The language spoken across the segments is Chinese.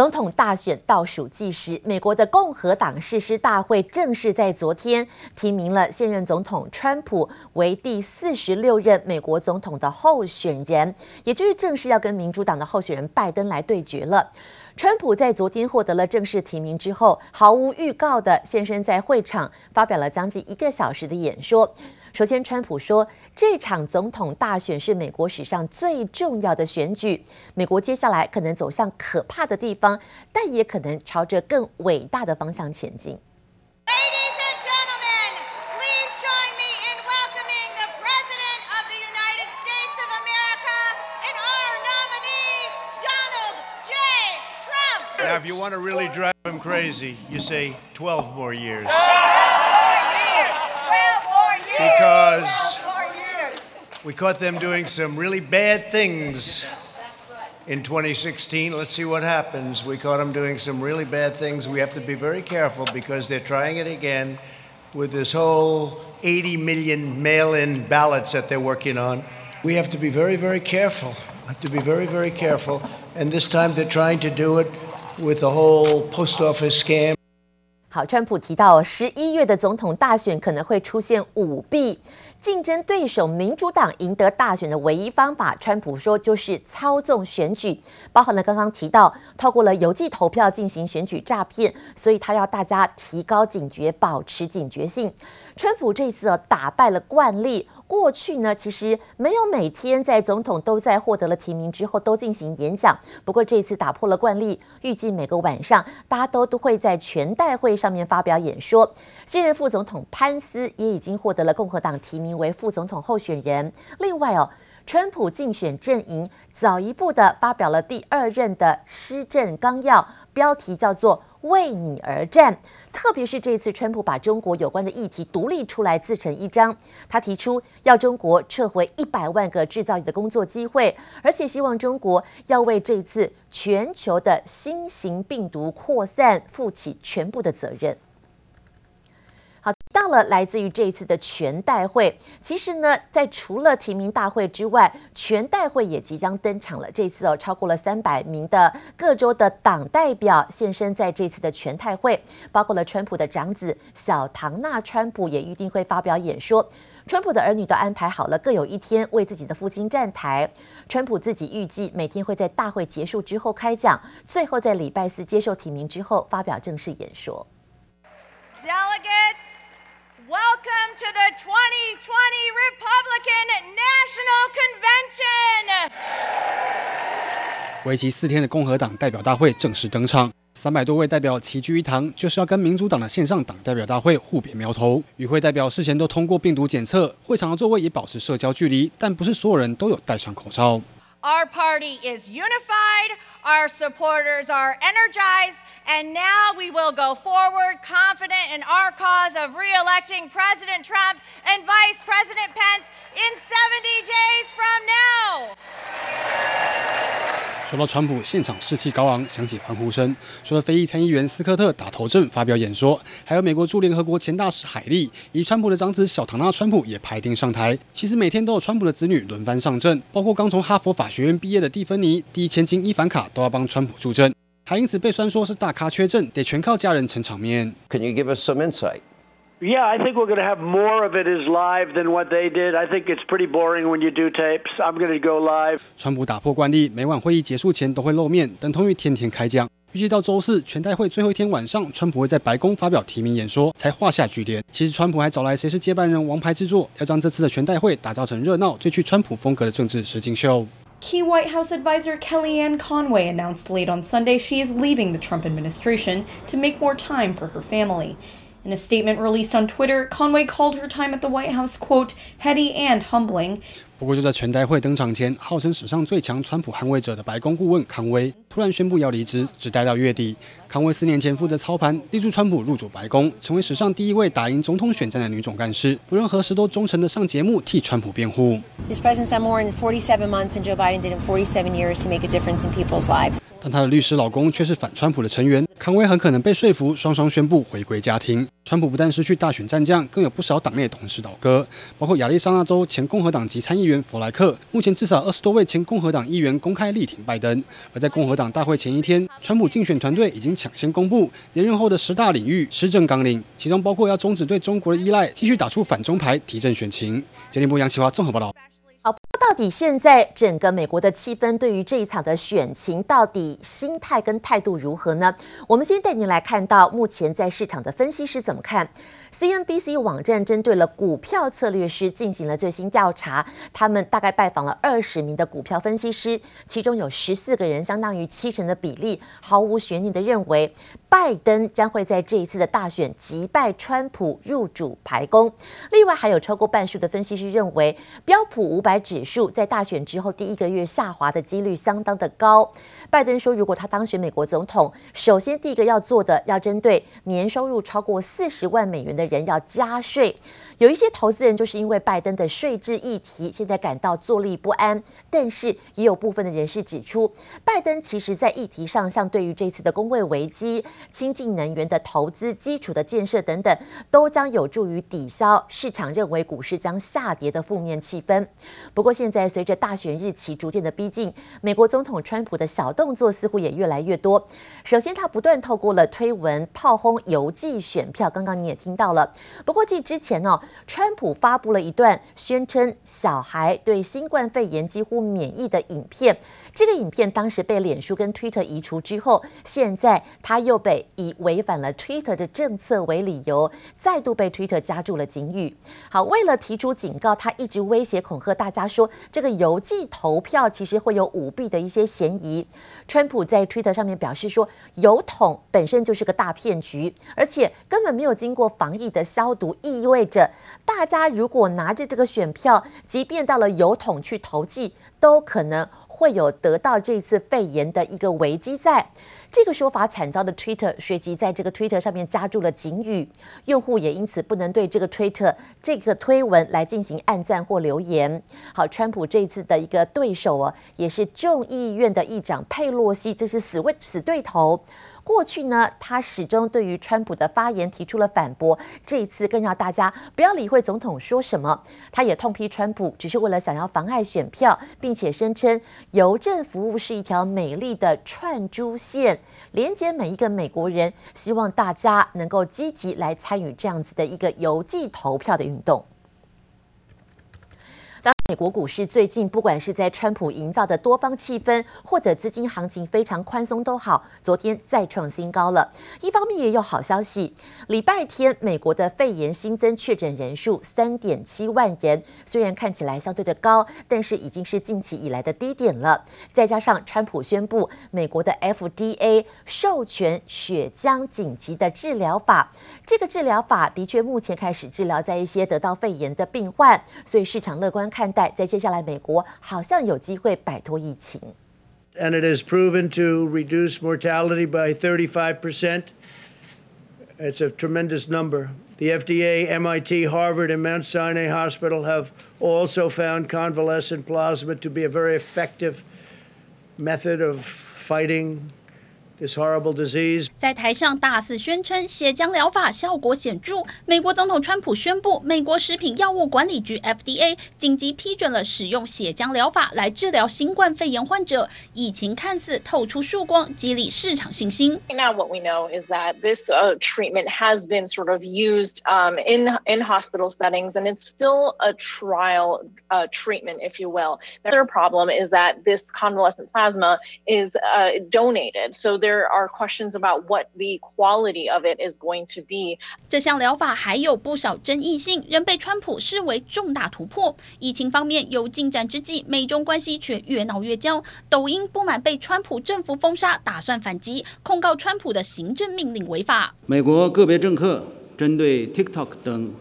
总统大选倒数计时，美国的共和党誓师大会正式在昨天提名了现任总统川普为第四十六任美国总统的候选人，也就是正式要跟民主党的候选人拜登来对决了。川普在昨天获得了正式提名之后，毫无预告的现身在会场，发表了将近一个小时的演说。首先，川普说，这场总统大选是美国史上最重要的选举，美国接下来可能走向可怕的地方，但也可能朝着更伟大的方向前进。Crazy, you say 12 more years. Because we caught them doing some really bad things in 2016. Let's see what happens. We caught them doing some really bad things. We have to be very careful because they're trying it again with this whole 80 million mail in ballots that they're working on. We have to be very, very careful. Have to be very, very careful. And this time they're trying to do it with the whole post office scam. 好，川普提到十一月的总统大选可能会出现舞弊，竞争对手民主党赢得大选的唯一方法，川普说就是操纵选举，包含了刚刚提到透过了邮寄投票进行选举诈骗，所以他要大家提高警觉，保持警觉性。川普这次哦打败了惯例。过去呢，其实没有每天在总统都在获得了提名之后都进行演讲。不过这次打破了惯例，预计每个晚上大家都都会在全代会上面发表演说。现任副总统潘斯也已经获得了共和党提名为副总统候选人。另外哦，川普竞选阵营早一步的发表了第二任的施政纲要，标题叫做。为你而战，特别是这次，川普把中国有关的议题独立出来自成一章。他提出要中国撤回一百万个制造业的工作机会，而且希望中国要为这次全球的新型病毒扩散负起全部的责任。好，到了来自于这一次的全代会，其实呢，在除了提名大会之外，全代会也即将登场了。这次哦，超过了三百名的各州的党代表现身在这次的全代会，包括了川普的长子小唐纳川普也预定会发表演说。川普的儿女都安排好了，各有一天为自己的父亲站台。川普自己预计每天会在大会结束之后开讲，最后在礼拜四接受提名之后发表正式演说。Delegates. Welcome to the 2020 Republican National Convention. 为期四天的共和党代表大会正式登场，三百多位代表齐聚一堂，就是要跟民主党的线上党代表大会互别苗头。与会代表事前都通过病毒检测，会场的座位也保持社交距离，但不是所有人都有戴上口罩。Our party is unified. Our supporters are energized. And now we will go forward confident in our cause of re-electing President Trump and Vice President Pence in 70 days from now. 说到川普，现场士气高昂，响起欢呼声。除了非裔参议员斯科特打头阵发表演说，还有美国驻联合国前大使海利以川普的长子小唐纳川普也排定上台。其实每天都有川普的子女轮番上阵，包括刚从哈佛法学院毕业的蒂芬妮、第一千金伊凡卡都要帮川普助阵。还因此被酸说是大咖缺阵，得全靠家人撑场面。Can you give us some insight? Yeah, I think we're going to have more of it as live than what they did. I think it's pretty boring when you do tapes. I'm going to go live. 川普打破惯例，每晚会议结束前都会露面，等同于天天开讲。预计到周四全代会最后一天晚上，川普会在白宫发表提名演说，才画下句点。其实川普还找来谁是接班人王牌制作，要将这次的全代会打造成热闹、最具川普风格的政治实境秀。Key White House advisor Kellyanne Conway announced late on Sunday she is leaving the Trump administration to make more time for her family. In a statement released on Twitter, Conway called her time at the White House, quote, heady and humbling. 不过就在全代会登场前，号称史上最强川普捍卫者的白宫顾问康威突然宣布要离职，只待到月底。康威四年前负责操盘，力助川普入主白宫，成为史上第一位打赢总统选战的女总干事。不论何时都忠诚的上节目替川普辩护。但她的律师老公却是反川普的成员，康威很可能被说服，双双宣布回归家庭。川普不但失去大选战将，更有不少党内同事倒戈，包括亚利桑那州前共和党籍参议员弗莱克。目前至少二十多位前共和党议员公开力挺拜登。而在共和党大会前一天，川普竞选团队已经抢先公布连任后的十大领域施政纲领，其中包括要终止对中国的依赖，继续打出反中牌，提振选情。经济部杨启华综合报道。好到底现在整个美国的气氛对于这一场的选情，到底心态跟态度如何呢？我们先带您来看到目前在市场的分析师怎么看。CNBC 网站针对了股票策略师进行了最新调查，他们大概拜访了二十名的股票分析师，其中有十四个人，相当于七成的比例，毫无悬念的认为拜登将会在这一次的大选击败川普入主白宫。另外还有超过半数的分析师认为，标普五百指数在大选之后第一个月下滑的几率相当的高。拜登说，如果他当选美国总统，首先第一个要做的，要针对年收入超过四十万美元。的人要加税，有一些投资人就是因为拜登的税制议题，现在感到坐立不安。但是也有部分的人士指出，拜登其实在议题上，像对于这次的工会危机、清净能源的投资、基础的建设等等，都将有助于抵消市场认为股市将下跌的负面气氛。不过，现在随着大选日期逐渐的逼近，美国总统川普的小动作似乎也越来越多。首先，他不断透过了推文炮轰邮寄选票，刚刚你也听到。了，不过继之前呢，川普发布了一段宣称小孩对新冠肺炎几乎免疫的影片。这个影片当时被脸书跟 Twitter 移除之后，现在他又被以违反了 Twitter 的政策为理由，再度被 Twitter 加注了警语。好，为了提出警告，他一直威胁恐吓大家说，这个邮寄投票其实会有舞弊的一些嫌疑。川普在 Twitter 上面表示说，邮筒本身就是个大骗局，而且根本没有经过防疫的消毒，意味着大家如果拿着这个选票，即便到了邮筒去投寄，都可能。会有得到这次肺炎的一个危机在，这个说法惨遭的 Twitter 随即在这个 Twitter 上面加注了警语，用户也因此不能对这个 Twitter 这个推文来进行按赞或留言。好，川普这次的一个对手哦，也是众议院的议长佩洛西，这是死位死对头。过去呢，他始终对于川普的发言提出了反驳，这一次更要大家不要理会总统说什么。他也痛批川普只是为了想要妨碍选票，并且声称邮政服务是一条美丽的串珠线，连接每一个美国人，希望大家能够积极来参与这样子的一个邮寄投票的运动。美国股市最近，不管是在川普营造的多方气氛，或者资金行情非常宽松都好，昨天再创新高了。一方面也有好消息，礼拜天美国的肺炎新增确诊人数三点七万人，虽然看起来相对的高，但是已经是近期以来的低点了。再加上川普宣布美国的 FDA 授权血浆紧急的治疗法，这个治疗法的确目前开始治疗在一些得到肺炎的病患，所以市场乐观看待。在接下来，美国好像有机会摆脱疫情。And it has proven to reduce mortality by 35%. It's a tremendous number. The FDA, MIT, Harvard, and Mount Sinai Hospital have also found convalescent plasma to be a very effective method of fighting This horrible disease. 在台上大肆宣称血浆疗法效果显着，美国总统川普宣布，美国食品药物管理局 FDA 紧急批准了使用血浆疗法来治疗新冠肺炎患者，疫情看似透出曙光，激励市场信心。Now what we know is that this uh, treatment has been sort of used um, in in hospital settings, and it's still a trial uh, treatment, if you will. The other problem is that this convalescent plasma is uh, donated, so there There are questions about what the quality of it is going to be。这项疗法还有不少争议性，仍被川普视为重大突破。疫情方面有进展之际，美中关系却越闹越僵。抖音不满被川普政府封杀，打算反击，控告川普的行政命令违法。美国个别政客针对 TikTok 等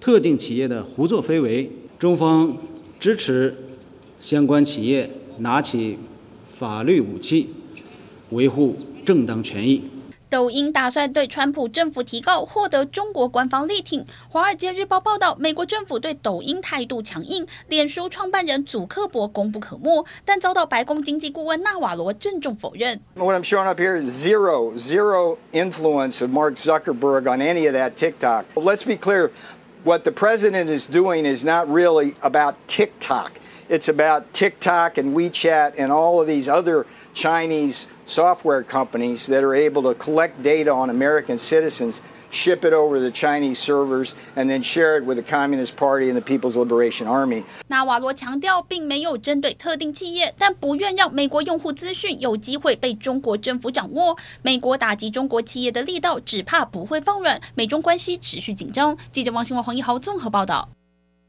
特定企业的胡作非为，中方支持相关企业拿起法律武器，维护正当权益。 抖音打算对川普政府提告，获得中国官方力挺。《华尔街日报》报道，美国政府对抖音态度强硬，脸书创办人祖克伯功不可没，但遭到白宫经济顾问纳瓦罗郑重否认。What I'm showing up here is zero, zero influence of Mark Zuckerberg on any of that TikTok. Let's be clear, what the president is doing is not really about TikTok. It's about TikTok and WeChat and all of these other Chinese software companies that are able to collect data on American citizens, ship it over the Chinese servers, and then share it with the Communist Party and the People's Liberation Army. 纳瓦罗强调，并没有针对特定企业，但不愿让美国用户资讯有机会被中国政府掌握。美国打击中国企业的力道，只怕不会放软。美中关系持续紧张。记者王新文、黄一豪综合报道。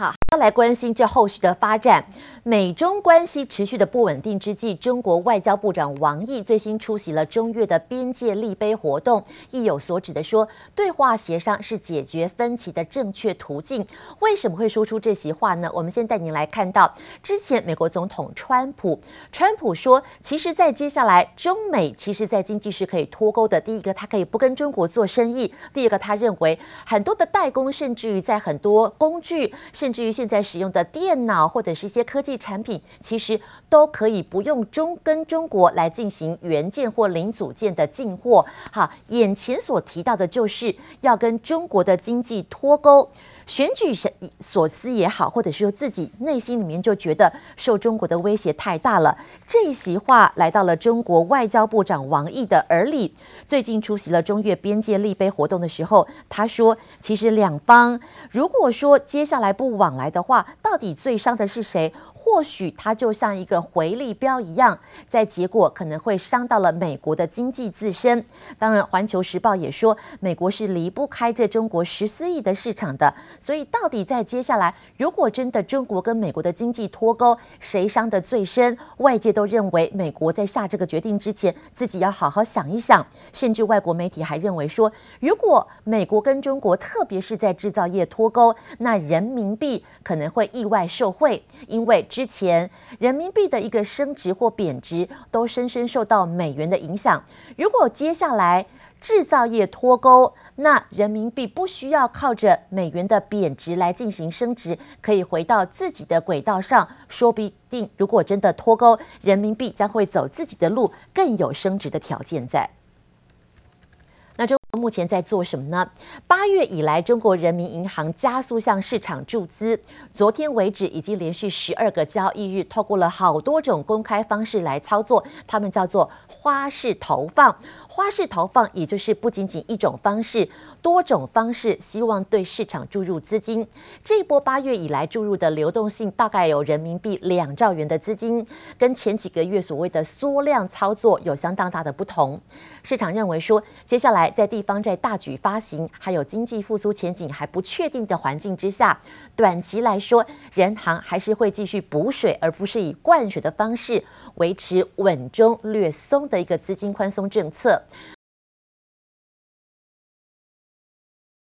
好，要来关心这后续的发展。美中关系持续的不稳定之际，中国外交部长王毅最新出席了中越的边界立碑活动，意有所指的说，对话协商是解决分歧的正确途径。为什么会说出这席话呢？我们先带您来看到，之前美国总统川普，川普说，其实，在接下来，中美其实在经济是可以脱钩的。第一个，他可以不跟中国做生意；第二个，他认为很多的代工，甚至于在很多工具，甚至于现在使用的电脑或者是一些科技。产品其实都可以不用中跟中国来进行原件或零组件的进货。好，眼前所提到的就是要跟中国的经济脱钩。选举所思也好，或者是说自己内心里面就觉得受中国的威胁太大了。这一席话来到了中国外交部长王毅的耳里。最近出席了中越边界立碑活动的时候，他说：“其实两方如果说接下来不往来的话，到底最伤的是谁？或许他就像一个回力镖一样，在结果可能会伤到了美国的经济自身。当然，《环球时报》也说，美国是离不开这中国十四亿的市场的。”所以，到底在接下来，如果真的中国跟美国的经济脱钩，谁伤得最深？外界都认为，美国在下这个决定之前，自己要好好想一想。甚至外国媒体还认为说，如果美国跟中国，特别是在制造业脱钩，那人民币可能会意外受惠，因为之前人民币的一个升值或贬值，都深深受到美元的影响。如果接下来，制造业脱钩，那人民币不需要靠着美元的贬值来进行升值，可以回到自己的轨道上。说不定，如果真的脱钩，人民币将会走自己的路，更有升值的条件在。目前在做什么呢？八月以来，中国人民银行加速向市场注资。昨天为止，已经连续十二个交易日，透过了好多种公开方式来操作，他们叫做花式投放。花式投放，也就是不仅仅一种方式，多种方式，希望对市场注入资金。这一波八月以来注入的流动性大概有人民币两兆元的资金，跟前几个月所谓的缩量操作有相当大的不同。市场认为说，接下来在第地方债大举发行，还有经济复苏前景还不确定的环境之下，短期来说，人行还是会继续补水，而不是以灌水的方式维持稳中略松的一个资金宽松政策。